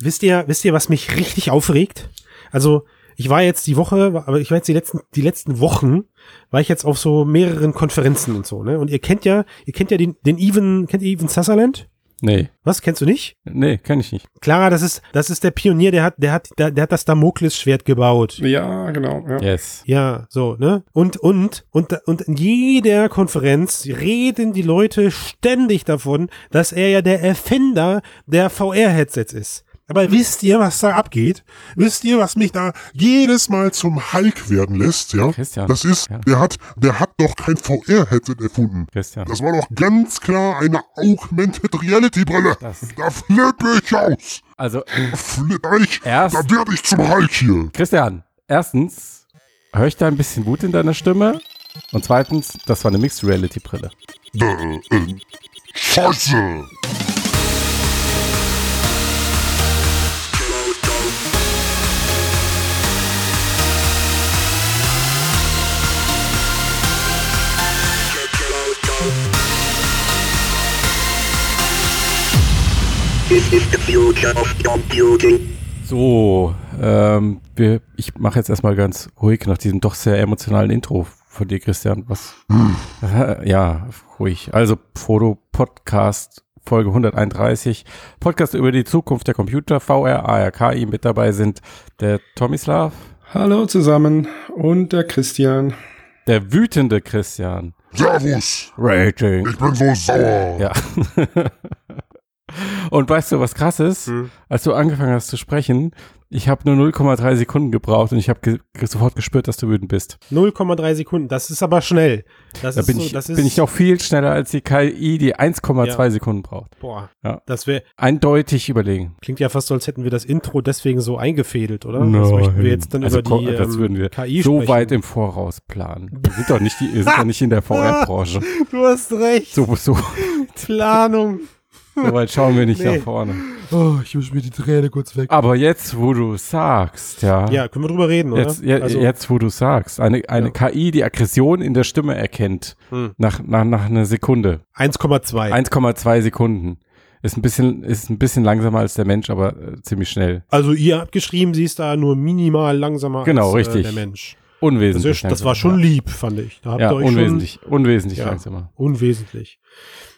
wisst ihr, wisst ihr, was mich richtig aufregt? Also, ich war jetzt die Woche, aber ich war jetzt die letzten, die letzten Wochen, war ich jetzt auf so mehreren Konferenzen und so, ne? Und ihr kennt ja, ihr kennt ja den, den Even, kennt ihr Even Sutherland? Nee. Was, kennst du nicht? Nee, kenn ich nicht. Clara, das ist, das ist der Pionier, der hat, der hat, der, der hat das Damoklesschwert gebaut. Ja, genau. Ja. Yes. Ja, so, ne? Und, und, und, und in jeder Konferenz reden die Leute ständig davon, dass er ja der Erfinder der VR-Headsets ist. Aber wisst ihr, was da abgeht? Wisst ihr, was mich da jedes Mal zum Hulk werden lässt, ja? Christian. Das ist, Ja. der hat, der hat doch kein VR-Headset erfunden. Christian. Das war doch ganz klar eine Augmented Reality Brille. Das- Da flippe ich aus. Also, Flipp ich, Erst- da werde ich zum Hulk hier. Christian, erstens, höre ich da ein bisschen Wut in deiner Stimme? Und zweitens, das war eine Mixed Reality Brille. Äh, äh, Scheiße. So, ähm, wir, ich mache jetzt erstmal ganz ruhig nach diesem doch sehr emotionalen Intro von dir, Christian. Was? Äh, ja, ruhig. Also, Foto Podcast Folge 131. Podcast über die Zukunft der Computer, VR, ARKI. Mit dabei sind der Tomislav, Hallo zusammen und der Christian. der wütende Christian. Servus. Rating. Ich bin so sauer. Ja. Und weißt du, was krass ist? Hm. Als du angefangen hast zu sprechen, ich habe nur 0,3 Sekunden gebraucht und ich habe ge sofort gespürt, dass du wütend bist. 0,3 Sekunden, das ist aber schnell. Das Da ist bin, so, ich, das ist, bin ich noch viel schneller als die KI, die 1,2 Ja. Sekunden braucht. Boah, Ja. das wäre, Eindeutig überlegen. klingt ja fast so, als hätten wir das Intro deswegen so eingefädelt, oder? Das Nein. möchten wir jetzt dann also, über die das ähm, würden wir KI so sprechen. weit im Voraus planen. Wir sind doch nicht, die, wir sind doch nicht in der VR-Branche. Du hast recht. So, so, Planung. So weit schauen wir nicht Nee. nach vorne. Oh, ich muss mir die Träne kurz weg. Aber jetzt, wo du sagst, ja. Ja, können wir drüber reden, oder? Jetzt, je, also, jetzt, wo du sagst, eine, eine KI, die Aggression in der Stimme erkennt, Hm. nach, nach, nach einer Sekunde, 1,2. 1,2 Sekunden, ist ein bisschen, ist ein bisschen langsamer als der Mensch, aber äh, ziemlich schnell. Also ihr habt geschrieben, sie ist da nur minimal langsamer Genau, als richtig. Äh, der Mensch. Das, Unwesentlich. ist, das war schon lieb, fand ich. Da habt Ja, ihr euch unwesentlich, unwesentlich Ja. langsamer. schon unwesentlich.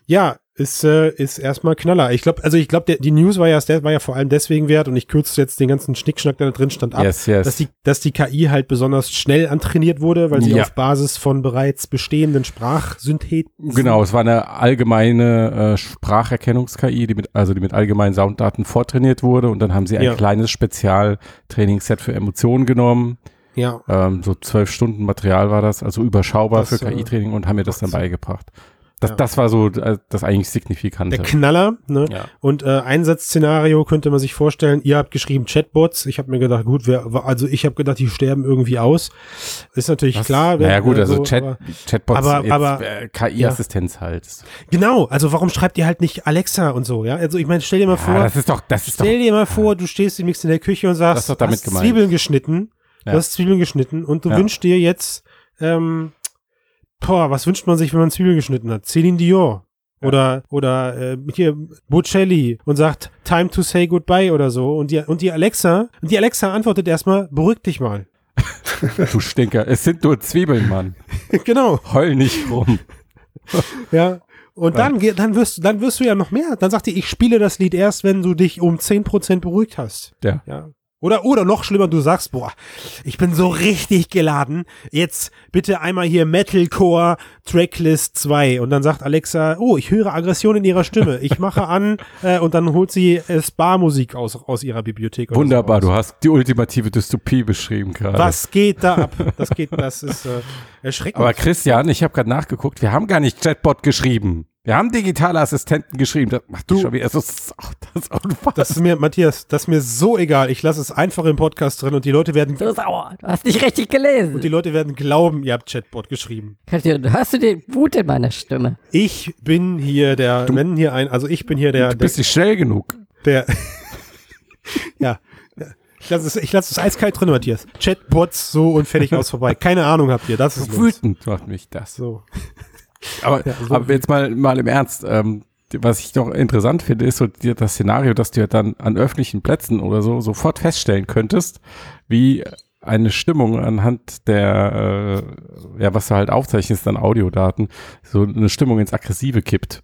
Ja, ist, äh, ist erstmal Knaller. Ich glaube, also ich glaube, die News war ja, war ja vor allem deswegen wert und ich kürze jetzt den ganzen Schnickschnack, der da drin stand, ab, Yes, yes. dass die, dass die KI halt besonders schnell antrainiert wurde, weil sie Ja. auf Basis von bereits bestehenden Sprachsyntheten Genau, es war eine allgemeine äh, Spracherkennungs-KI, die mit, also die mit allgemeinen Sounddaten vortrainiert wurde und dann haben sie ein Ja. kleines Spezialtrainingsset für Emotionen genommen. Ja, Ähm, so zwölf Stunden Material war das, also überschaubar Das, für äh, KI-Training und haben mir das dann beigebracht. Das, Ja. das war so äh, das eigentlich Signifikante. der Knaller, ne? Ja. Und äh, Einsatzszenario könnte man sich vorstellen, ihr habt geschrieben Chatbots. Ich habe mir gedacht, gut, wer, also ich habe gedacht, die sterben irgendwie aus. Ist natürlich Was? klar. wenn- Naja gut, also so, Chat, aber- Chatbots, aber- aber- äh, KI-Assistenz halt. Genau, also warum schreibt ihr halt nicht Alexa und so, ja? Also ich meine, stell dir mal Ja, vor, das ist doch, das ist doch, stell dir mal vor, du stehst demnächst in der Küche und sagst, Das ist doch damit hast gemeint. Zwiebeln geschnitten, Ja. du hast Zwiebeln geschnitten und du Ja. wünschst dir jetzt, ähm, boah, was wünscht man sich, wenn man Zwiebeln geschnitten hat? Celine Dion. Oder, oder äh, hier Bocelli und sagt Time to say goodbye oder so. Und die, und die Alexa, und die Alexa antwortet erstmal, beruhig dich mal. du Stinker. Es sind nur Zwiebeln, Mann. genau. Heul nicht rum. Ja. Und dann, dann wirst du, dann wirst du ja noch mehr. Dann sagt die, ich spiele das Lied erst, wenn du dich um 10% beruhigt hast. Ja. Ja. Oder, oder noch schlimmer, du sagst, boah, ich bin so richtig geladen. Jetzt bitte einmal hier Metalcore Tracklist 2. Und dann sagt Alexa, oh, ich höre Aggression in ihrer Stimme. Ich mache an äh, und dann holt sie äh, Spa-Musik aus, aus ihrer Bibliothek. Wunderbar, so du hast die ultimative Dystopie beschrieben gerade. Was geht da ab? Das geht, das ist äh, erschreckend. Aber Christian, ich habe gerade nachgeguckt, wir haben gar nicht Chatbot geschrieben. Wir haben digitale Assistenten geschrieben. Das macht Du- du schon wieder so, ach, das ist unfassbar. das ist mir, Matthias, das ist mir so egal. Ich lasse es einfach im Podcast drin und die Leute werden, Du sauer, du hast nicht richtig gelesen. und die Leute werden glauben, ihr habt Chatbot geschrieben. Hörst du den Wut in meiner Stimme? Ich bin hier der, wenn hier ein, also ich bin hier der, du bist nicht schnell genug. der, der ja. Ich lasse es, ich lasse es eiskalt drin, Matthias. Chatbots so und fertig aus vorbei. Keine Ahnung habt ihr, das ist. Wütend macht mich das. So. Aber, Ja, so aber jetzt mal, mal im Ernst. Ähm, was ich noch interessant finde, ist so das Szenario, dass du ja dann an öffentlichen Plätzen oder so sofort feststellen könntest, wie eine Stimmung anhand der, äh, ja, was du halt aufzeichnest an Audiodaten, so eine Stimmung ins Aggressive kippt.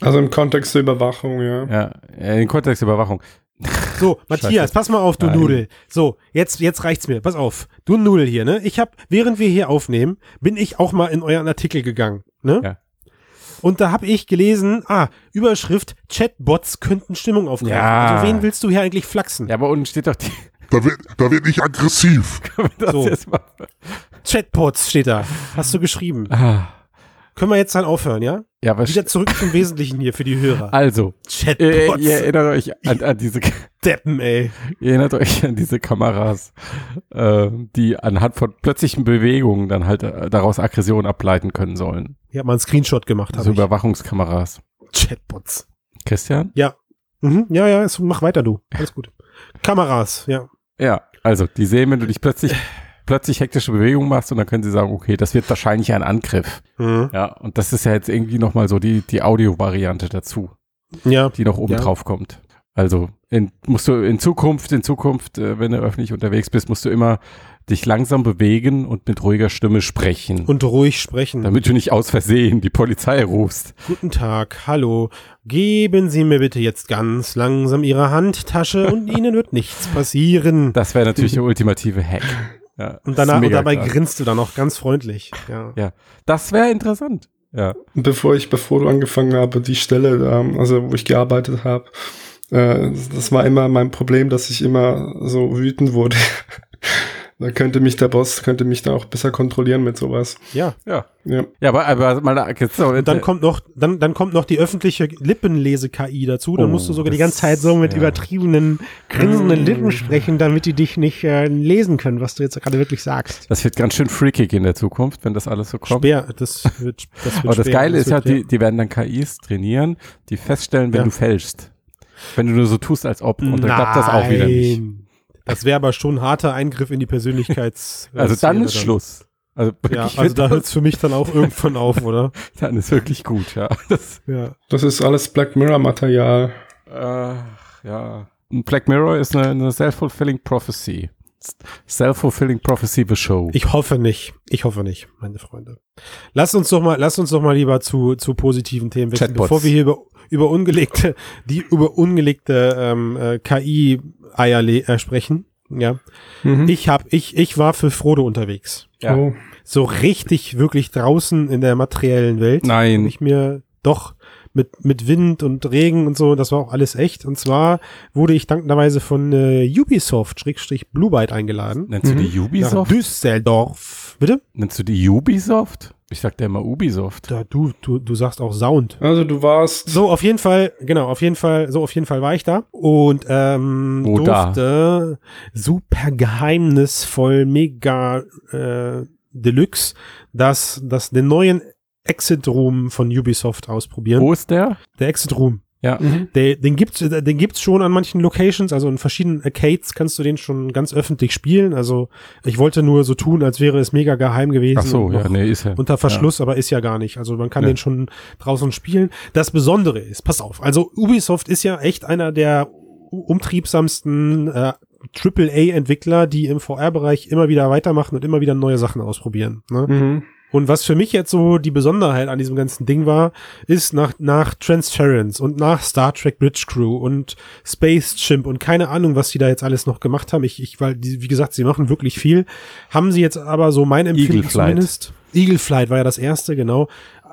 Also im Kontext der Überwachung, ja. Ja, äh, in Kontextüberwachung. So, Matthias, Scheiße. pass mal auf, du Nein. Nudel. So, jetzt, jetzt reicht's mir. Pass auf. Du Nudel hier, ne? Ich hab, während wir hier aufnehmen, bin ich auch mal in euren Artikel gegangen, ne? Ja. Und da habe ich gelesen, ah, Überschrift, Chatbots könnten Stimmung aufgreifen. Ja. Also wen willst du hier eigentlich flachsen? Ja, aber unten steht doch die, Da wird, da wird nicht aggressiv. das So. jetzt mal. Chatbots steht da. Hast du geschrieben. Ah, Können wir jetzt dann aufhören, ja? ja, was Wieder zurück zum Wesentlichen hier für die Hörer. also, äh, Chatbots. ihr erinnert euch an, an diese Deppen, ey. Ihr erinnert euch an diese Kameras, äh, die anhand von plötzlichen Bewegungen dann halt äh, daraus Aggression ableiten können sollen. Ich habe mal einen Screenshot gemacht. Also hab ich. Überwachungskameras. Chatbots. Christian? Mhm, ja, ja, mach weiter, du. Alles gut. Kameras, ja. Ja, also die sehen, wenn du dich plötzlich plötzlich hektische Bewegungen machst und dann können sie sagen, okay, das wird wahrscheinlich ein Angriff. Mhm. Ja, und das ist ja jetzt irgendwie nochmal so die, die Audio-Variante dazu, Ja. die noch oben Ja. drauf kommt. Also in, musst du in Zukunft, in Zukunft, äh, wenn du öffentlich unterwegs bist, musst du immer dich langsam bewegen und mit ruhiger Stimme sprechen. Und ruhig sprechen. damit du nicht aus Versehen die Polizei rufst. Guten Tag, hallo. Geben Sie mir bitte jetzt ganz langsam Ihre Handtasche und Ihnen wird nichts passieren. Das wäre natürlich der ultimative Hack. Ja, Und danach und dabei krass. grinst du dann noch ganz freundlich. Ja. Ja, das wäre interessant. Ja. Bevor ich, bevor du angefangen habe, die Stelle, ähm, also wo ich gearbeitet habe, äh, das war immer mein Problem, dass ich immer so wütend wurde. da könnte mich der Boss, könnte mich da auch besser kontrollieren mit sowas. ja. Ja. Ja. Ja, aber, aber mal so, Und dann kommt noch, dann, dann kommt noch die öffentliche Lippenlese-KI dazu. Dann Oh, musst du sogar die das- ganze Zeit so mit ja. übertriebenen, grinsenden Lippen sprechen, damit die dich nicht äh, lesen können, was du jetzt gerade wirklich sagst. das wird ganz schön freakig in der Zukunft, wenn das alles so kommt. Schwer, das wird, das wird aber das schwer. Geile ist ja, wird, die, die werden dann KIs trainieren, die feststellen, wenn Ja. du fälschst. Wenn du nur so tust, als ob. Und dann klappt das auch wieder nicht. Das wäre aber schon ein harter Eingriff in die Persönlichkeits. Also dann ist Schluss. Also, Ja, also da hört es für mich dann auch irgendwann auf, oder? dann ist wirklich gut, ja. Das, Ja. Das ist alles Black Mirror Material. Äh, ja. Black Mirror ist eine, eine self-fulfilling prophecy. Self-fulfilling prophecy the show. Ich hoffe nicht. Ich hoffe nicht, meine Freunde. Lass uns doch mal, lass uns doch mal lieber zu, zu positiven Themen wechseln, Chatbots. bevor wir hier über, über ungelegte, die über ungelegte ähm, äh, KI-Eier äh, sprechen. Ja. Mhm. Ich hab, ich, ich war für Frodo unterwegs. Ja. Oh. So richtig, wirklich draußen in der materiellen Welt. Nein. ich mir doch mit, mit Wind und Regen und so, das war auch alles echt. Und zwar wurde ich dankenderweise von äh, Ubisoft, Schrägstrich Blue Byte eingeladen. Nennst du die Nach Ubisoft? Düsseldorf. Bitte? Nennst du die Ubisoft? Ich sag dir immer Ubisoft. Da, du, du, du sagst auch Sound. Also du warst. So, auf jeden Fall, genau, auf jeden Fall, so auf jeden Fall war ich da und ähm, Wo da? durfte super geheimnisvoll, mega äh, Deluxe, das, das den neuen Exit Room von Ubisoft ausprobieren. Wo ist der? Der Exit Room. Ja. Mhm. Der, den gibt's, den gibt's schon an manchen Locations, also in verschiedenen Arcades kannst du den schon ganz öffentlich spielen. Also ich wollte nur so tun, als wäre es mega geheim gewesen. Ach so, und ja, nee, ist ja. Unter Verschluss, aber ist ja gar nicht. Also man kann Ja. den schon draußen spielen. Das Besondere ist, pass auf, also Ubisoft ist ja echt einer der umtriebsamsten äh, AAA-Entwickler, die im VR-Bereich immer wieder weitermachen und immer wieder neue Sachen ausprobieren. Ne? Mhm. Und was für mich jetzt so die Besonderheit an diesem ganzen Ding war, ist nach, nach Transference und nach Star Trek Bridge Crew und Space Chimp und keine Ahnung, was die da jetzt alles noch gemacht haben. Ich, ich, weil, die, wie gesagt, sie machen wirklich viel. Haben sie jetzt aber so mein Empfinden Eagle Flight. zumindest. Eagle Flight war ja das erste, genau.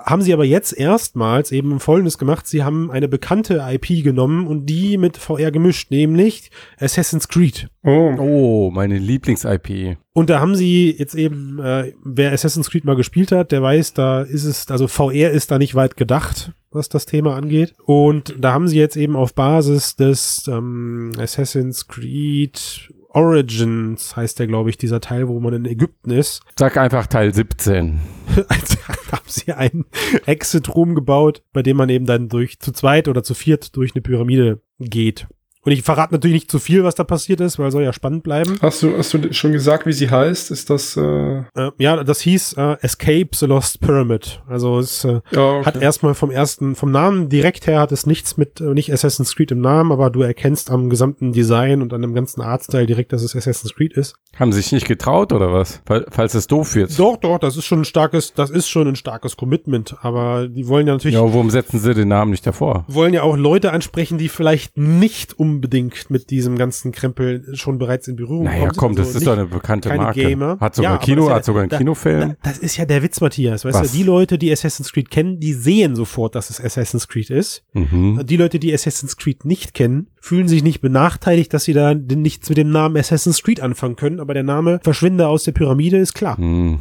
Haben sie aber jetzt erstmals eben Folgendes gemacht. Sie haben eine bekannte IP genommen und die mit VR gemischt, nämlich Assassin's Creed. Oh. Oh, meine Lieblings-IP. Und da haben sie jetzt eben, äh, wer Assassin's Creed mal gespielt hat, der weiß, da ist es, also VR ist da nicht weit gedacht, was das Thema angeht. Und da haben sie jetzt eben auf Basis des ähm, Assassin's Creed Origins, heißt der, glaube ich, dieser Teil, wo man in Ägypten ist, Sag einfach Teil 17. also haben sie einen Exit-Room gebaut, bei dem man eben dann durch zu zweit oder zu viert durch eine Pyramide geht. Und ich verrate natürlich nicht zu viel, was da passiert ist, weil soll ja spannend bleiben. Hast du, hast du schon gesagt, wie sie heißt? Ist das, äh, Äh, ja, das hieß äh, Escape the Lost Pyramid. Also es äh, ja, okay. hat erstmal vom ersten, vom Namen direkt her hat es nichts mit, äh, nicht Assassin's Creed im Namen, aber du erkennst am gesamten Design und an dem ganzen Artstyle direkt, dass es Assassin's Creed ist. Haben sie sich nicht getraut oder was? Fall- Falls es doof wird. Doch, doch, das ist schon ein starkes, das ist schon ein starkes Commitment, aber die wollen ja natürlich Ja, warum setzen sie den Namen nicht davor? wollen ja auch Leute ansprechen, die vielleicht nicht unbedingt mit diesem ganzen Krempel schon bereits in Berührung Naja, sind. komm, das Also ist nicht- doch eine bekannte Marke. Gamer. Hat sogar Ja, Kino, das ist ja hat sogar einen da- Kinofilm. Da, das ist ja der Witz, Matthias. Weißt Was? du, die Leute, die Assassin's Creed kennen, die sehen sofort, dass es Assassin's Creed ist. mhm. Die Leute, die Assassin's Creed nicht kennen, fühlen sich nicht benachteiligt, dass sie da nichts mit dem Namen Assassin's Creed anfangen können, aber der Name Verschwinde aus der Pyramide ist klar. Hm.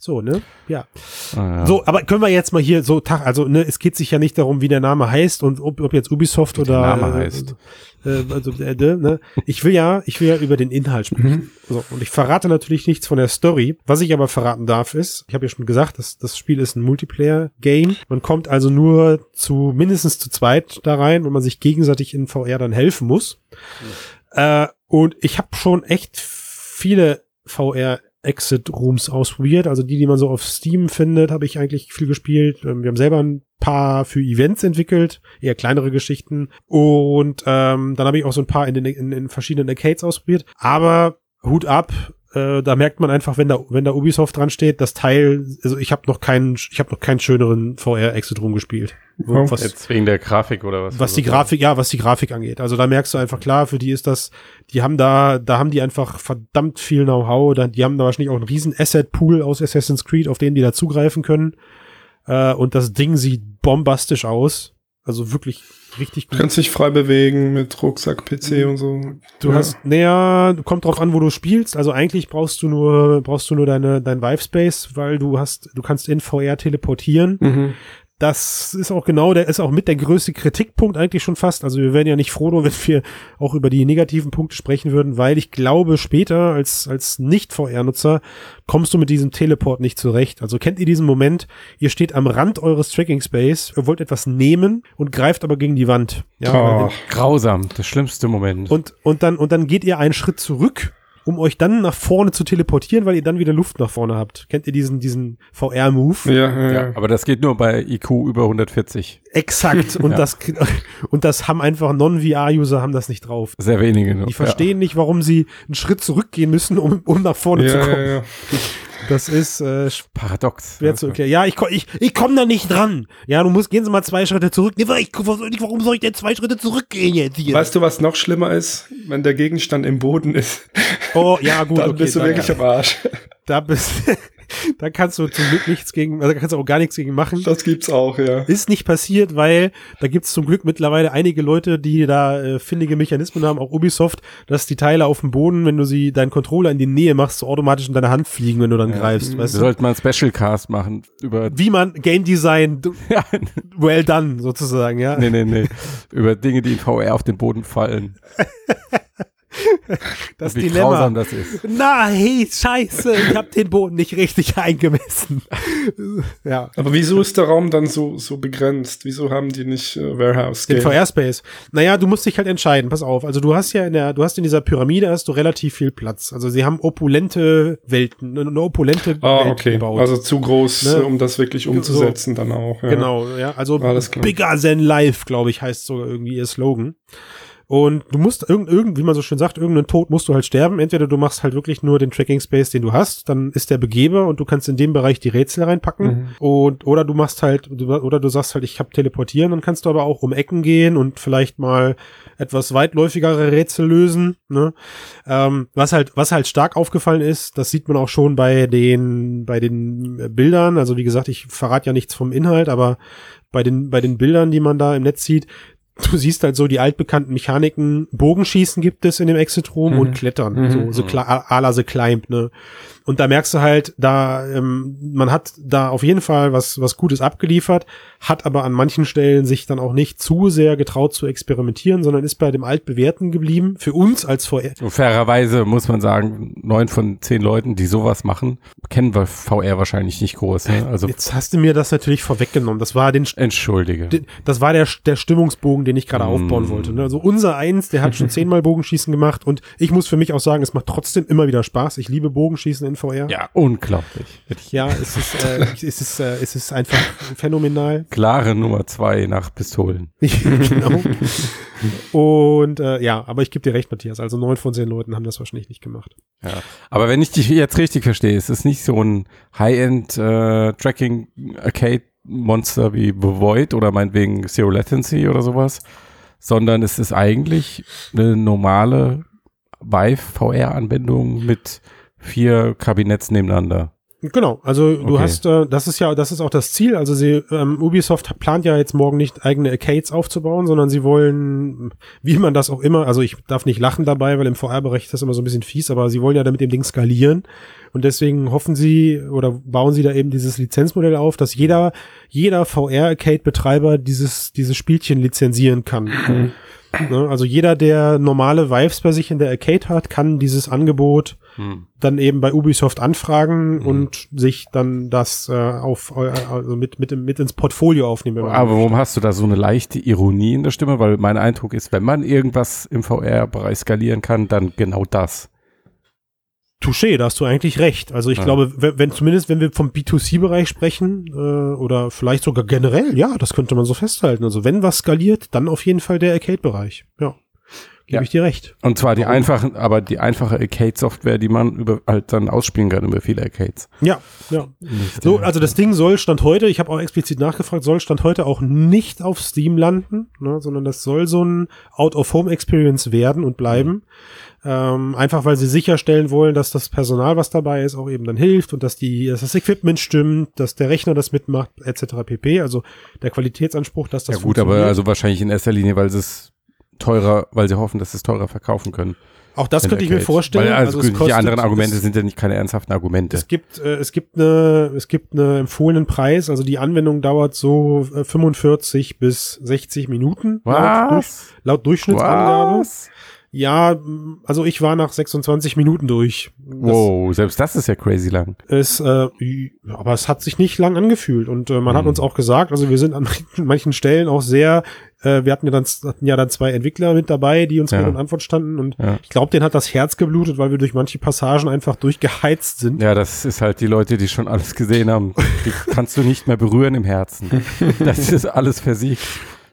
So, ne? Ja. Ah, ja. So, aber können wir jetzt mal hier so Tag, also ne, es geht sich ja nicht darum, wie der Name heißt und ob, ob jetzt Ubisoft oder der Name äh, heißt. Äh, also, äh, ne? Ich will ja, ich will ja über den Inhalt sprechen. So, und ich verrate natürlich nichts von der Story. Was ich aber verraten darf ist, ich habe ja schon gesagt, das, das Spiel ist ein Multiplayer-Game. Man kommt also nur zu mindestens zu zweit da rein, wenn man sich gegenseitig in VR dann helfen muss. Äh, und ich habe schon echt viele VR Exit Rooms ausprobiert. Also die, die man so auf Steam findet, habe ich eigentlich viel gespielt. Ähm, Wir haben selber ein paar für Events entwickelt, eher kleinere Geschichten. Und ähm, dann habe ich auch so ein paar in den in, in verschiedenen Arcades ausprobiert. Aber Hut ab, äh, da merkt man einfach, wenn da wenn da Ubisoft dran steht, das Teil, also ich habe noch keinen ich habe noch keinen schöneren VR Exit Room gespielt. Oh. Was, Jetzt wegen der Grafik oder was? was die Grafik, ja, was die Grafik angeht. Also da merkst du einfach klar, für die ist das, die haben da, da haben die einfach verdammt viel Know-how, die haben da wahrscheinlich auch einen riesen Asset-Pool aus Assassin's Creed, auf den die da zugreifen können. Äh, und das Ding sieht bombastisch aus. Also wirklich richtig Du gut. kannst dich frei bewegen mit Rucksack, PC und so. Du Ja. hast, naja, kommt drauf an, wo du spielst. Also eigentlich brauchst du nur, brauchst du nur deine, dein Vive Space, weil du hast, du kannst in VR teleportieren. Mhm. Das ist auch genau, der ist auch mit der größte Kritikpunkt eigentlich schon fast. Also wir wären ja nicht froh, wenn wir auch über die negativen Punkte sprechen würden, weil ich glaube, später als, als Nicht-VR-Nutzer kommst du mit diesem Teleport nicht zurecht. Also kennt ihr diesen Moment, ihr steht am Rand eures Tracking Space, ihr wollt etwas nehmen und greift aber gegen die Wand. Ja, Oh, Grausam, das schlimmste Moment. und, und dann, und dann geht ihr einen Schritt zurück, um euch dann nach vorne zu teleportieren, weil ihr dann wieder Luft nach vorne habt. Kennt ihr diesen, diesen VR-Move? ja, ja, ja, ja. aber das geht nur bei IQ über 140. Exakt. Und Ja. das, und das haben einfach Non-VR-User haben das nicht drauf. Sehr wenige nur. Die verstehen nicht, warum sie einen Schritt zurückgehen müssen, um, um nach vorne zu Ja, kommen. ja, ja. Das ist äh, Ja. Paradox. schwer zu erklären. Ja, ich, ich, ich komme da nicht dran. Ja, du musst, gehen Sie mal zwei Schritte zurück. Nee, ich, warum soll ich denn zwei Schritte zurückgehen jetzt hier? Weißt du, was noch schlimmer ist? Wenn der Gegenstand im Boden ist, Oh, ja, gut, dann okay. bist du wirklich am Arsch. Da bist, da kannst du zum Glück nichts gegen, also da kannst du auch gar nichts gegen machen. Das gibt's auch, ja. Ist nicht passiert, weil da gibt's zum Glück mittlerweile einige Leute, die da äh, findige Mechanismen haben, auch Ubisoft, dass die Teile auf dem Boden, wenn du sie deinen Controller in die Nähe machst, so automatisch in deine Hand fliegen, wenn du dann greifst. Wir Weißt du? sollten mal einen Special Cast machen über Wie man Game Design ja, well done sozusagen, ja. nee, nee, nee, über Dinge, die in VR auf den Boden fallen. das Wie Dilemma. grausam das ist. Na, hey, scheiße, ich hab den Boden nicht richtig eingemessen. ja. Aber wieso ist der Raum dann so, so begrenzt? Wieso haben die nicht äh, Warehouse Den? VR-Space. Naja, du musst dich halt entscheiden, pass auf. Also du hast ja in der, du hast in dieser Pyramide hast du relativ viel Platz. Also sie haben opulente Welten, eine opulente Ah, Welt okay. gebaut. Also zu groß, Ne? um das wirklich umzusetzen dann auch. Ja. Genau, ja. Also Alles klar. Bigger than Life, glaube ich, heißt sogar irgendwie ihr Slogan. Und du musst irgend, irgend, wie man so schön sagt, irgendeinen Tod musst du halt sterben. Entweder du machst halt wirklich nur den Tracking Space, den du hast, dann ist der Begeber und du kannst in dem Bereich die Rätsel reinpacken. Mhm. Und oder du machst halt, oder du sagst halt, ich habe teleportieren, dann kannst du aber auch um Ecken gehen und vielleicht mal etwas weitläufigere Rätsel lösen. Ne? Ähm, was halt, was halt stark aufgefallen ist, das sieht man auch schon bei den, bei den Bildern. Also wie gesagt, ich verrate ja nichts vom Inhalt, aber bei den, bei den Bildern, die man da im Netz sieht, du siehst halt so die altbekannten Mechaniken. Bogenschießen gibt es in dem Exit Room Mhm. und Klettern, Mhm. so, so kla- à la The Climb, ne? Und da merkst du halt, da, ähm, man hat da auf jeden Fall was, was Gutes abgeliefert, hat aber an manchen Stellen sich dann auch nicht zu sehr getraut zu experimentieren, sondern ist bei dem Altbewährten geblieben. Für uns als VR, Und fairerweise muss man sagen, neun von zehn Leuten, die sowas machen, kennen wir VR wahrscheinlich nicht groß. Ne? Also Jetzt hast du mir das natürlich vorweggenommen. Das war den, entschuldige. das war der, der Stimmungsbogen, den ich gerade Mm. aufbauen wollte. Ne? Also unser eins, der hat schon zehnmal Bogenschießen gemacht und ich muss für mich auch sagen, es macht trotzdem immer wieder Spaß. Ich liebe Bogenschießen in VR. Ja, unglaublich. Ja, es ist, äh, es ist, äh, es ist einfach phänomenal. klare Nummer zwei nach Pistolen. genau. Und äh, ja, aber ich gebe dir recht, Matthias. Also neun von zehn Leuten haben das wahrscheinlich nicht gemacht. Ja. Aber wenn ich dich jetzt richtig verstehe, ist es nicht so ein High-End äh, Tracking Arcade Monster wie The Void oder meinetwegen Zero Latency oder sowas, sondern es ist eigentlich eine normale Vive VR Anwendung mit vier Kabinetts nebeneinander. Genau, also du Okay. hast, äh, das ist ja, das ist auch das Ziel. Also sie, ähm, Ubisoft plant ja jetzt morgen nicht eigene Arcades aufzubauen, sondern sie wollen, wie man das auch immer, also ich darf nicht lachen dabei, weil im VR-Bereich ist das immer so ein bisschen fies, aber sie wollen ja damit dem Ding skalieren und deswegen hoffen sie oder bauen sie da eben dieses Lizenzmodell auf, dass jeder, jeder VR-Arcade-Betreiber dieses, dieses Spielchen lizenzieren kann. Ne? Also jeder, der normale Vives bei sich in der Arcade hat, kann dieses Angebot dann eben bei Ubisoft anfragen und sich dann das äh, auf äh, also mit, mit, mit ins Portfolio aufnehmen. Aber warum hast du da so eine leichte Ironie in der Stimme? Weil mein Eindruck ist, wenn man irgendwas im VR-Bereich skalieren kann, dann genau das. Touché, da hast du eigentlich recht. Also ich Ja. glaube, wenn, wenn zumindest wenn wir vom B2C-Bereich sprechen äh, oder vielleicht sogar generell, ja, das könnte man so festhalten. Also wenn was skaliert, dann auf jeden Fall der Arcade-Bereich. Ja, gebe Ja. ich dir recht. Und zwar die Warum? einfachen, aber die einfache Arcade-Software, die man über halt dann ausspielen kann über viele Arcades. Ja, ja. So, also das Ding soll Stand heute, ich habe auch explizit nachgefragt, soll Stand heute auch nicht auf Steam landen, ne, sondern das soll so ein Out-of-Home-Experience werden und bleiben. Ähm, einfach weil sie sicherstellen wollen, dass das Personal, was dabei ist, auch eben dann hilft und dass die, dass das Equipment stimmt, dass der Rechner das mitmacht, etc. pp. Also der Qualitätsanspruch, dass das ja gut, aber also wahrscheinlich in erster Linie, weil sie es teurer, weil sie hoffen, dass sie es teurer verkaufen können. auch das könnte ich mir vorstellen. Weil also, es die anderen Argumente sind ja nicht keine ernsthaften Argumente. Es gibt, äh, es gibt eine, es gibt eine empfohlenen Preis. Also die Anwendung dauert so äh, 45 bis 60 Minuten. Laut, durch, Was? laut Durchschnittsangabe. Was? Ja, m, also ich war nach 26 Minuten durch. Das Wow, selbst das ist ja crazy lang. Ist, äh, aber es hat sich nicht lang angefühlt und äh, man hat Mhm. uns auch gesagt, also wir sind an manchen Stellen auch sehr, äh, wir hatten ja dann hatten ja dann zwei Entwickler mit dabei, die uns Ja. Rede und Antwort standen und Ja. ich glaube, denen hat das Herz geblutet, weil wir durch manche Passagen einfach durchgeheizt sind. Ja, das ist halt die Leute, die schon alles gesehen haben. Die kannst du nicht mehr berühren im Herzen. Das ist alles versiegt.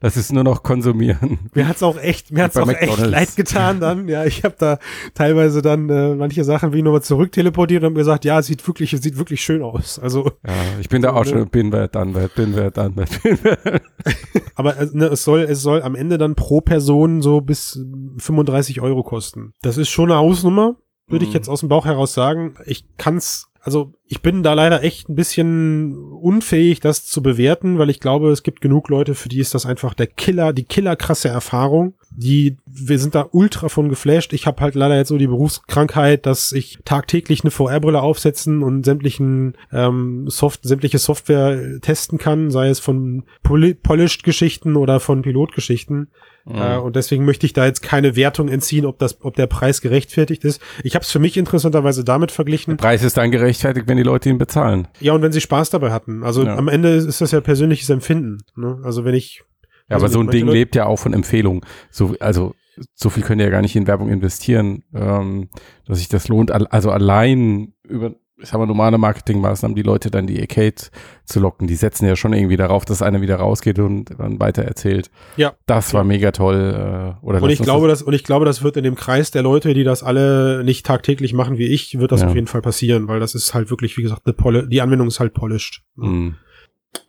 Das ist nur noch konsumieren. Mir hat's auch echt, mir hat's auch echt leid getan dann. Ja, ich habe da teilweise dann äh, manche Sachen wie nochmal zurück teleportiert und hab gesagt, ja, es sieht wirklich, sieht wirklich schön aus. Also, Ja, ich bin da auch schon bin wer, dann bin wer, dann bin wer. aber äh, ne, es soll, es soll am Ende dann pro Person so bis 35 Euro kosten. Das ist schon eine Hausnummer, würde ich Mhm. jetzt aus dem Bauch heraus sagen. Ich kann's, also ich bin da leider echt ein bisschen unfähig, das zu bewerten, weil ich glaube, es gibt genug Leute, für die ist das einfach der Killer, die killerkrasse Erfahrung. Die, wir sind da ultra von geflasht. Ich habe halt leider jetzt so die Berufskrankheit, dass ich tagtäglich eine VR-Brille aufsetzen und sämtlichen ähm, Soft, sämtliche Software testen kann, sei es von Poli Polished-Geschichten oder von Pilotgeschichten. Äh, und deswegen möchte ich da jetzt keine Wertung entziehen, ob das, ob der Preis gerechtfertigt ist. Ich habe es für mich interessanterweise damit verglichen. Preis ist dann gerechtfertigt, wenn die Leute ihn bezahlen. Ja, und wenn sie Spaß dabei hatten. Also Ja. am Ende ist das ja persönliches Empfinden. Ne? Also wenn ich. Ja, also aber so ein Ding lebt ja auch von Empfehlungen. So, also so viel können die ja gar nicht in Werbung investieren, ähm, dass sich das lohnt. Al- Also allein über, ich sag mal, normale Marketingmaßnahmen, die Leute dann die Arcade zu locken, die setzen ja schon irgendwie darauf, dass einer wieder rausgeht und dann weiter erzählt. Ja. Das war mega toll. Äh, oder Und ich glaube, das, und ich glaube, das wird in dem Kreis der Leute, die das alle nicht tagtäglich machen wie ich, wird das Ja. auf jeden Fall passieren, weil das ist halt wirklich, wie gesagt, eine Poli die Anwendung ist halt polished. Mm.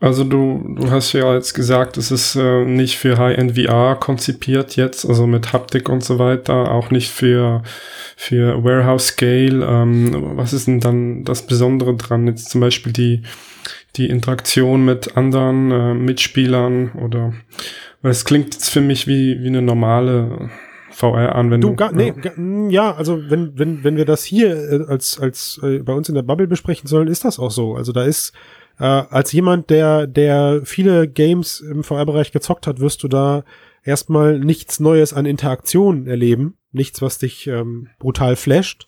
Also du, du hast ja jetzt gesagt, es ist äh, nicht für High-End VR konzipiert jetzt, also mit Haptik und so weiter, auch nicht für, für Warehouse Scale. Ähm, was ist denn dann das Besondere dran? Jetzt zum Beispiel die, die Interaktion mit anderen äh, Mitspielern oder, weil es klingt jetzt für mich wie, wie eine normale VR-Anwendung. Du, gar, nee, ga- mm, ja, also wenn, wenn, wenn wir das hier äh, als, als äh, bei uns in der Bubble besprechen sollen, ist das auch so. Also da ist, äh, als jemand, der, der viele Games im VR-Bereich gezockt hat, wirst du da erstmal nichts Neues an Interaktion erleben. Nichts, was dich ähm, brutal flasht.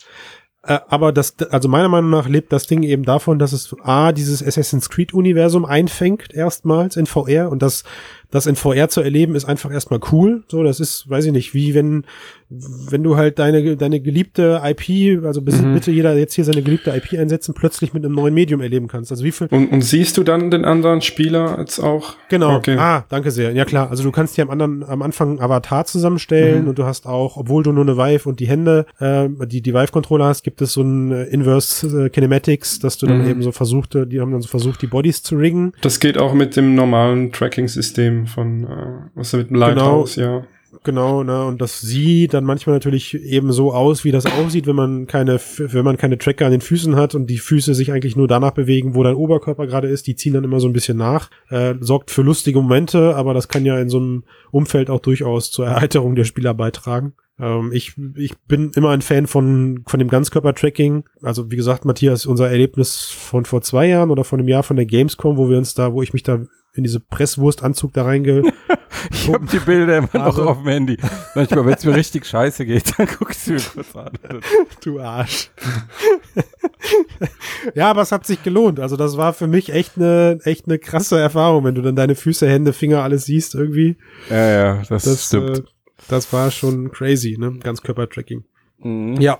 Äh, aber das, also meiner Meinung nach lebt das Ding eben davon, dass es A, dieses Assassin's Creed Universum einfängt, erstmals in VR und das das in VR zu erleben, ist einfach erstmal cool. So, das ist, weiß ich nicht, wie wenn, wenn du halt deine, deine geliebte IP, also bis, Mhm. bitte jeder jetzt hier seine geliebte IP einsetzen, plötzlich mit einem neuen Medium erleben kannst. Also wie viel, Und, und siehst du dann den anderen Spieler jetzt auch? Genau. Okay. Ah, danke sehr. Ja klar. Also du kannst dir am anderen, am Anfang einen Avatar zusammenstellen Mhm. und du hast auch, obwohl du nur eine Vive und die Hände, äh, die die Vive-Controller hast, gibt es so ein äh, Inverse äh, Kinematics, dass du dann Mhm. eben so versucht, äh, die haben dann so versucht, die Bodies zu riggen. Das geht auch mit dem normalen Tracking-System von, äh, also mit dem Lighthouse, ja. Genau, ne, und das sieht dann manchmal natürlich eben so aus, wie das aussieht, wenn man keine, wenn man keine Tracker an den Füßen hat und die Füße sich eigentlich nur danach bewegen, wo dein Oberkörper gerade ist. Die ziehen dann immer so ein bisschen nach, äh, sorgt für lustige Momente, aber das kann ja in so einem Umfeld auch durchaus zur Erheiterung der Spieler beitragen. Ähm, ich, ich bin immer ein Fan von, von dem Ganzkörper-Tracking. Also, wie gesagt, Matthias, unser Erlebnis von vor zwei Jahren oder von einem Jahr von der Gamescom, wo wir uns da, wo ich mich da in diese Presswurstanzug da reinge Ich habe die Bilder immer noch auf dem Handy. Manchmal, wenn es mir richtig scheiße geht, dann guck ich sie mir kurz an. Du Arsch. ja, aber es hat sich gelohnt. Also das war für mich echt eine echt eine krasse Erfahrung, wenn du dann deine Füße, Hände, Finger alles siehst irgendwie. Ja, ja, das, Das stimmt. Äh, das war schon crazy, ne? Ganzkörpertracking. Mhm. Ja.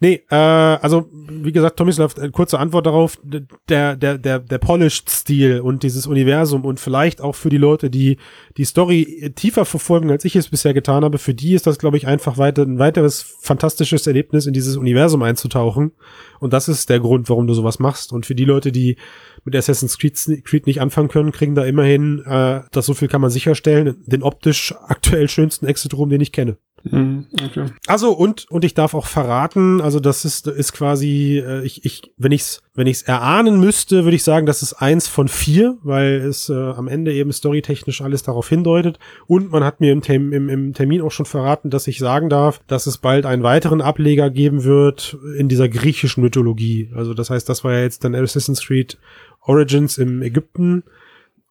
Nee, äh, also wie gesagt, Tomislav, äh, kurze Antwort darauf, der, der, der, der Polished-Stil und dieses Universum und vielleicht auch für die Leute, die die Story äh, tiefer verfolgen, als ich es bisher getan habe, für die ist das, glaube ich, einfach weiter, ein weiteres fantastisches Erlebnis, in dieses Universum einzutauchen. Und das ist der Grund, warum du sowas machst. Und für die Leute, die mit Assassin's Creed, Creed nicht anfangen können, kriegen da immerhin, äh, das so viel kann man sicherstellen, den optisch aktuell schönsten Exit-Room, den ich kenne. Mhm, okay. Also und und ich darf auch verraten, also das ist ist quasi äh, ich ich wenn ich's wenn ich's erahnen müsste, würde ich sagen, das ist eins von vier, weil es äh, am Ende eben storytechnisch alles darauf hindeutet und man hat mir im, Term, im, im Termin auch schon verraten, dass ich sagen darf, dass es bald einen weiteren Ableger geben wird in dieser griechischen Mythologie. Also das heißt, das war ja jetzt dann Assassin's Creed Origins im Ägypten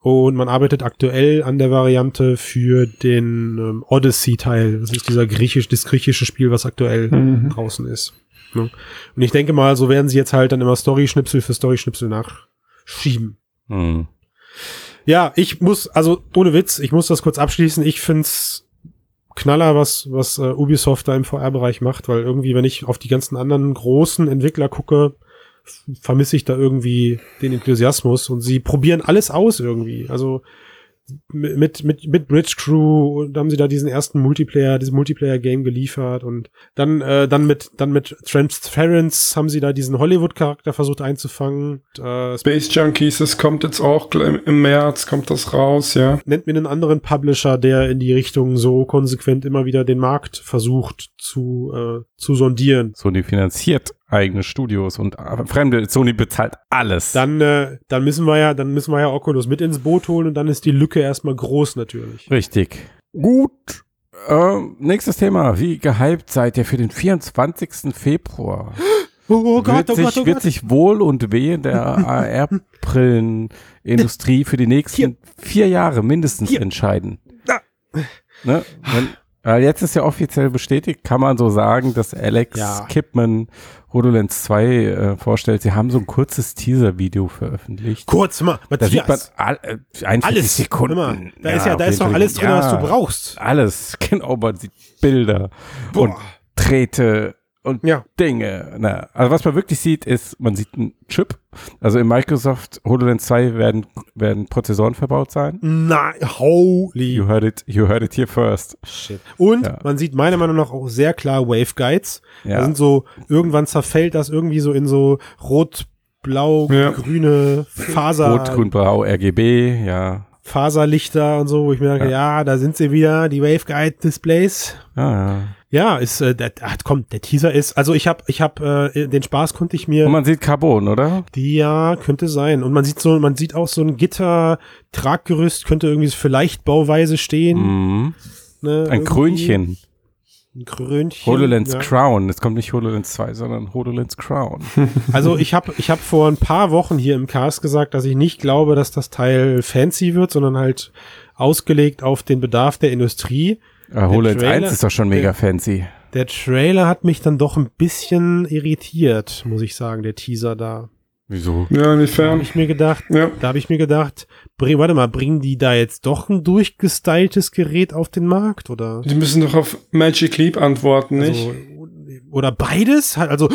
und man arbeitet aktuell an der Variante für den ähm, Odyssey-Teil. Das ist dieser griechisch, das griechische Spiel, was aktuell Mhm. draußen ist. Ne? Und ich denke mal, so werden sie jetzt halt dann immer Story-Schnipsel für Story-Schnipsel nachschieben. Mhm. Ja, ich muss, also ohne Witz, ich muss das kurz abschließen. Ich find's Knaller, was, was äh, Ubisoft da im VR-Bereich macht, weil irgendwie, wenn ich auf die ganzen anderen großen Entwickler gucke, vermisse ich da irgendwie den Enthusiasmus und sie probieren alles aus irgendwie. Also mit, mit, mit Bridge Crew und haben sie da diesen ersten Multiplayer, dieses Multiplayer-Game geliefert und dann, äh, dann mit, dann mit Transference haben sie da diesen Hollywood-Charakter versucht einzufangen. Und, äh, Space Junkies, das kommt jetzt auch im März, kommt das raus, ja. nennt mir einen anderen Publisher, der in die Richtung so konsequent immer wieder den Markt versucht zu, äh, zu sondieren. Sony finanziert eigene Studios und äh, Fremde. Sony bezahlt alles. Dann, äh, dann müssen wir ja, dann müssen wir ja Oculus mit ins Boot holen und dann ist die Lücke erstmal groß natürlich. Richtig. Gut. Ähm, nächstes Thema. Wie gehypt seid ihr für den 24. Februar? Oh, oh wird, sich, wird sich wohl und wehe der AR-Brillenindustrie für die nächsten vier Jahre mindestens Hier. entscheiden. Da. Ne? Wenn, jetzt ist ja offiziell bestätigt, kann man so sagen, dass Alex Ja. Kipman HoloLens 2 äh, vorstellt. Sie haben so ein kurzes Teaser-Video veröffentlicht. Kurz mal, Da sieht man Matthias, all, äh, 41 alles. Sekunden. Immer. Da ist ja, da ist Fall. alles drin, Ja, was du brauchst. Alles, genau, man sieht Bilder und Boah. Und Ja. Dinge. Na, also was man wirklich sieht, ist, man sieht einen Chip. Also im Microsoft HoloLens 2 werden, werden Prozessoren verbaut sein. Nein, holy You heard it, you heard it here first. shit. Und Ja. man sieht meiner Meinung nach auch sehr klar Waveguides. Ja. Da sind so, irgendwann zerfällt das irgendwie so in so rot, blau, Ja. grüne Faser. Rot, grün, blau, RGB, ja. Faserlichter und so, wo ich mir denke, ja, da sind sie wieder, die Waveguide-Displays. Ja, ja. Ja, ist, äh, der, ach, komm, der Teaser ist, also ich habe, ich habe, äh, den Spaß konnte ich mir, Und man sieht Carbon, oder? die, ja, könnte sein. Und man sieht so, man sieht auch so ein Gitter-Traggerüst, könnte irgendwie so für Leichtbauweise stehen. Mhm. Ne, Ein. Krönchen. Ein Krönchen. HoloLens ja. Crown. Es kommt nicht HoloLens 2, sondern HoloLens Crown. Also ich habe ich hab vor ein paar Wochen hier im Cast gesagt, dass ich nicht glaube, dass das Teil fancy wird, sondern halt ausgelegt auf den Bedarf der Industrie. Äh, HoloLens Trailer- 1 ist doch schon mega fancy. Der Trailer hat mich dann doch ein bisschen irritiert, muss ich sagen, der Teaser da. Ja, Wieso? Da habe inwiefern? ich mir gedacht, Ja. da habe ich mir gedacht, bring, warte mal, bringen die da jetzt doch ein durchgestyltes Gerät auf den Markt oder? Die müssen doch auf Magic Leap antworten, nicht? Also, oder beides? Also,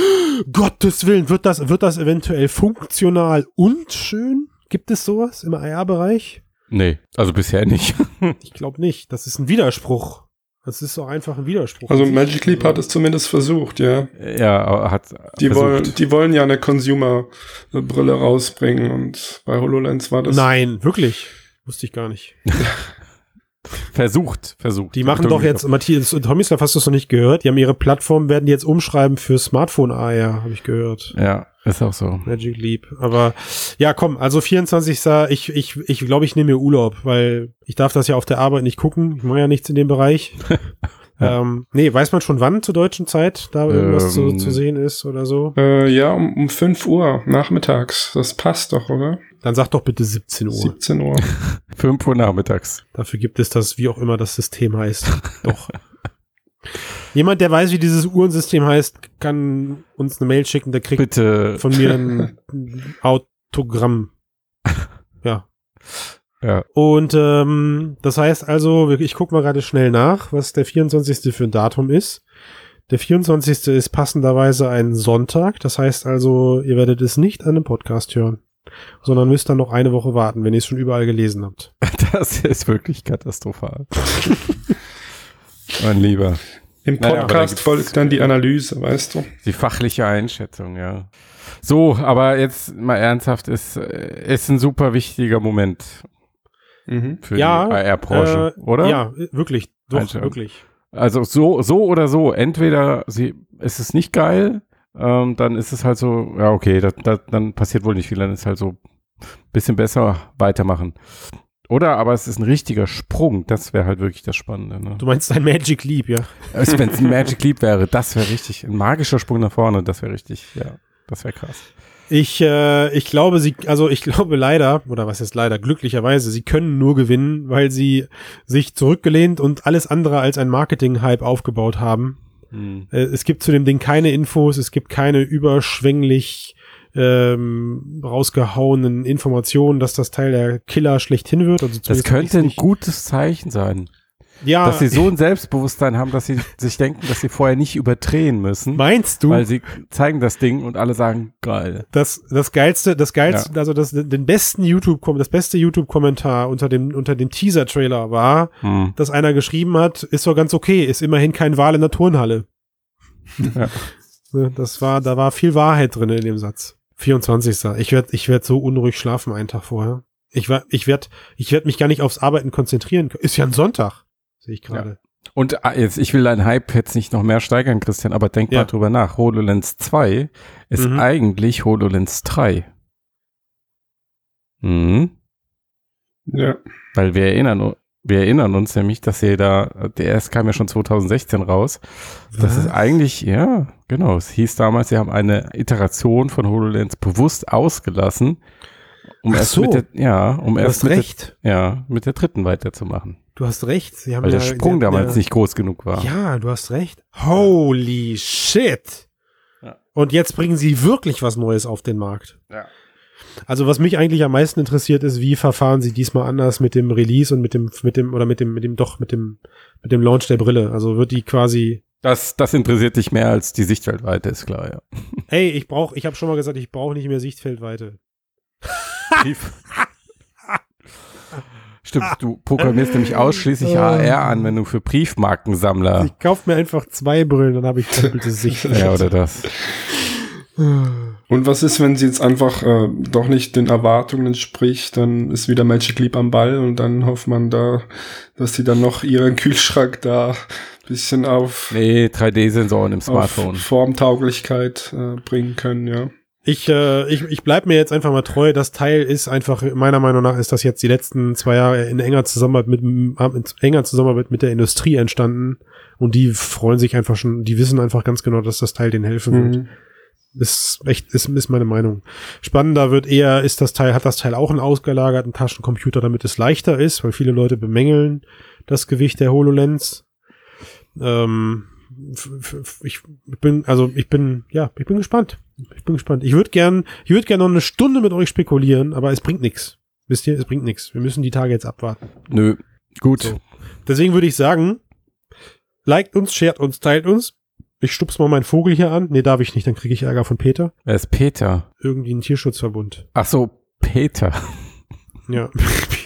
Gottes Willen, wird das, wird das eventuell funktional und schön? Gibt es sowas im AR-Bereich? Nee, also bisher nicht. Ich glaube nicht. Das ist ein Widerspruch. Das ist so einfach ein Widerspruch. Also Magic Leap hat es zumindest versucht, ja. ja, aber hat Die versucht. wollen, die wollen ja eine Consumer-Brille rausbringen und bei HoloLens war das. Nein, wirklich. Wusste ich gar nicht. versucht, versucht. Die machen doch jetzt, Matthias und Tomislav, hast du es noch nicht gehört? Die haben ihre Plattform, werden die jetzt umschreiben für Smartphone AR, habe ich gehört. Ja, ist auch so. Magic Leap. Aber ja, komm, also 24. Ich, ich, ich glaube, ich nehme mir Urlaub, weil ich darf das ja auf der Arbeit nicht gucken. Ich mache ja nichts in dem Bereich. ähm, nee, weiß man schon wann zur deutschen Zeit da irgendwas zu, Ähm. zu sehen ist oder so? Äh, ja, um, um 5 Uhr nachmittags. Das passt doch, oder? Dann sag doch bitte 17 Uhr. 17 Uhr. 5 Uhr nachmittags. Dafür gibt es das, wie auch immer das System heißt. Doch. Jemand, der weiß, wie dieses Uhrensystem heißt, kann uns eine Mail schicken, der kriegt Bitte. von mir ein Autogramm. Ja. Ja. Und ähm, das heißt also, ich gucke mal gerade schnell nach, was der 24. für ein Datum ist. Der 24. ist passenderweise ein Sonntag. Das heißt also, ihr werdet es nicht an einem Podcast hören, sondern müsst dann noch eine Woche warten, wenn ihr es schon überall gelesen habt. Das ist wirklich katastrophal. mein Lieber. Im Naja, Podcast gibt's- folgt dann die Analyse, weißt du? Die fachliche Einschätzung, ja. So, aber jetzt mal ernsthaft, ist, äh, ist ein super wichtiger Moment Mhm. für Ja, die AR-Branche, Äh, oder? Ja, wirklich. Doch, Einstellung. wirklich. Also so, so oder so. Entweder sie, ist es nicht geil, ähm, dann ist es halt so, ja, okay, das, das, dann passiert wohl nicht viel, dann ist halt so bisschen besser weitermachen. Oder aber es ist ein richtiger Sprung, das wäre halt wirklich das Spannende. Ne? Du meinst ein Magic Leap, ja? Also, Wenn es ein Magic Leap wäre, das wäre richtig, ein magischer Sprung nach vorne, das wäre richtig, ja, das wäre krass. Ich, äh, ich glaube, sie, also ich glaube leider, oder was ist leider, glücklicherweise, sie können nur gewinnen, weil sie sich zurückgelehnt und alles andere als ein Marketing-Hype aufgebaut haben. Hm. Äh, es gibt zu dem Ding keine Infos, es gibt keine überschwänglich ähm, rausgehauenen Informationen, dass das Teil der Killer schlechthin wird. Also Das könnte ein gutes Zeichen sein, ja, dass sie so ein Selbstbewusstsein haben, dass sie sich denken, dass sie vorher nicht überdrehen müssen, meinst du? weil sie zeigen das Ding und alle sagen, geil. das, das geilste, das geilste, also das, den besten YouTube, das beste YouTube-Kommentar unter dem, unter dem Teaser-Trailer war, Hm. dass einer geschrieben hat, ist doch ganz okay, ist immerhin kein Wal in der Turnhalle. Ja. Das war, da war viel Wahrheit drin in dem Satz. 24. Ich werde, ich werd so unruhig schlafen einen Tag vorher. Ich werd, ich werd, ich werd mich gar nicht aufs Arbeiten konzentrieren. können. Ist ja ein Sonntag, sehe ich gerade. Und ah, jetzt, ich will deinen Hype jetzt nicht noch mehr steigern, Christian, aber denk Ja. mal drüber nach. HoloLens 2 ist Mhm. eigentlich HoloLens 3. Mhm. Ja. Weil wir erinnern, wir erinnern uns nämlich, dass sie da, der erst kam ja schon 2016 raus. Das ist eigentlich, ja, genau. Es hieß damals, sie haben eine Iteration von HoloLens bewusst ausgelassen, um Ach erst so. mit der, ja, um Du erst hast mit recht. Der, ja, mit der dritten weiterzumachen. Du hast recht. Sie haben Weil ja, der Sprung damals ja, nicht groß genug war. Ja, du hast recht. Holy shit. Ja. Und jetzt bringen sie wirklich was Neues auf den Markt. Ja. Also was mich eigentlich am meisten interessiert ist, wie verfahren sie diesmal anders mit dem Release und mit dem, mit dem, oder mit dem, mit dem, doch, mit dem, mit dem Launch der Brille. Also wird die quasi, Das, das interessiert dich mehr als die Sichtfeldweite, ist klar, ja. ey, ich brauche, ich habe schon mal gesagt, ich brauche nicht mehr Sichtfeldweite. Stimmt, du programmierst nämlich ausschließlich AR-Anwendungen für Briefmarkensammler. Ich kaufe mir einfach zwei Brillen, dann habe ich doppelte Sichtfeld. Ja, oder das. Und was ist, wenn sie jetzt einfach äh, doch nicht den Erwartungen entspricht, dann ist wieder Magic Leap am Ball und dann hofft man da, dass sie dann noch ihren Kühlschrank da bisschen auf, Nee, 3D-Sensoren im auf Smartphone. Formtauglichkeit äh, bringen können, ja. Ich, äh, ich, ich bleib mir jetzt einfach mal treu. Das Teil ist einfach, meiner Meinung nach, ist das jetzt die letzten zwei Jahre in enger Zusammenarbeit mit, in enger Zusammenarbeit mit der Industrie entstanden. Und die freuen sich einfach schon, die wissen einfach ganz genau, dass das Teil denen helfen wird. Ist echt, ist, ist meine Meinung. Spannender wird eher, ist das Teil, hat das Teil auch einen ausgelagerten Taschencomputer, damit es leichter ist, weil viele Leute bemängeln das Gewicht der HoloLens. Ähm, ich bin, also ich bin, ja, ich bin gespannt. Ich bin gespannt. Ich würde gern, ich würde gern noch eine Stunde mit euch spekulieren, aber es bringt nichts. Wisst ihr, es bringt nichts. Wir müssen die Tage jetzt abwarten. Nö. Gut. So. Deswegen würde ich sagen, liked uns, shared uns, teilt uns. Ich stups mal meinen Vogel hier an. Nee, darf ich nicht, dann kriege ich Ärger von Peter. Wer ist Peter? Irgendwie ein Tierschutzverbund. Ach so, Peter. Ja.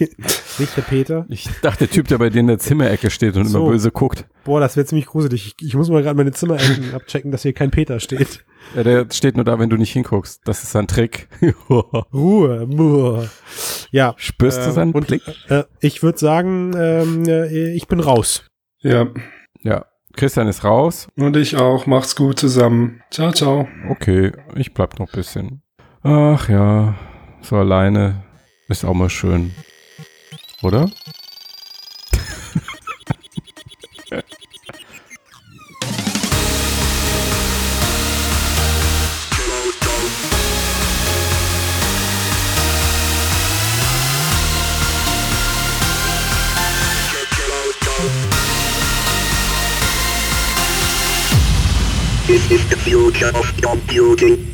nicht der Peter. Ich dachte, der Typ, der bei dir in der Zimmerecke steht und So. immer böse guckt. Boah, das wäre ziemlich gruselig. Ich, ich muss mal gerade meine Zimmerecken abchecken, dass hier kein Peter steht. Ja, der steht nur da, wenn du nicht hinguckst. Das ist sein Trick. Ruhe, Ruhe. Ja. Spürst du ähm, seinen und, Blick? Äh, ich würde sagen, ähm, äh, ich bin raus. Ja. Ja. Christian ist raus. Und ich auch. Macht's gut zusammen. Ciao, ciao. Okay, ich bleib noch ein bisschen. Ach ja, so alleine ist auch mal schön. Oder? This is the future of computing.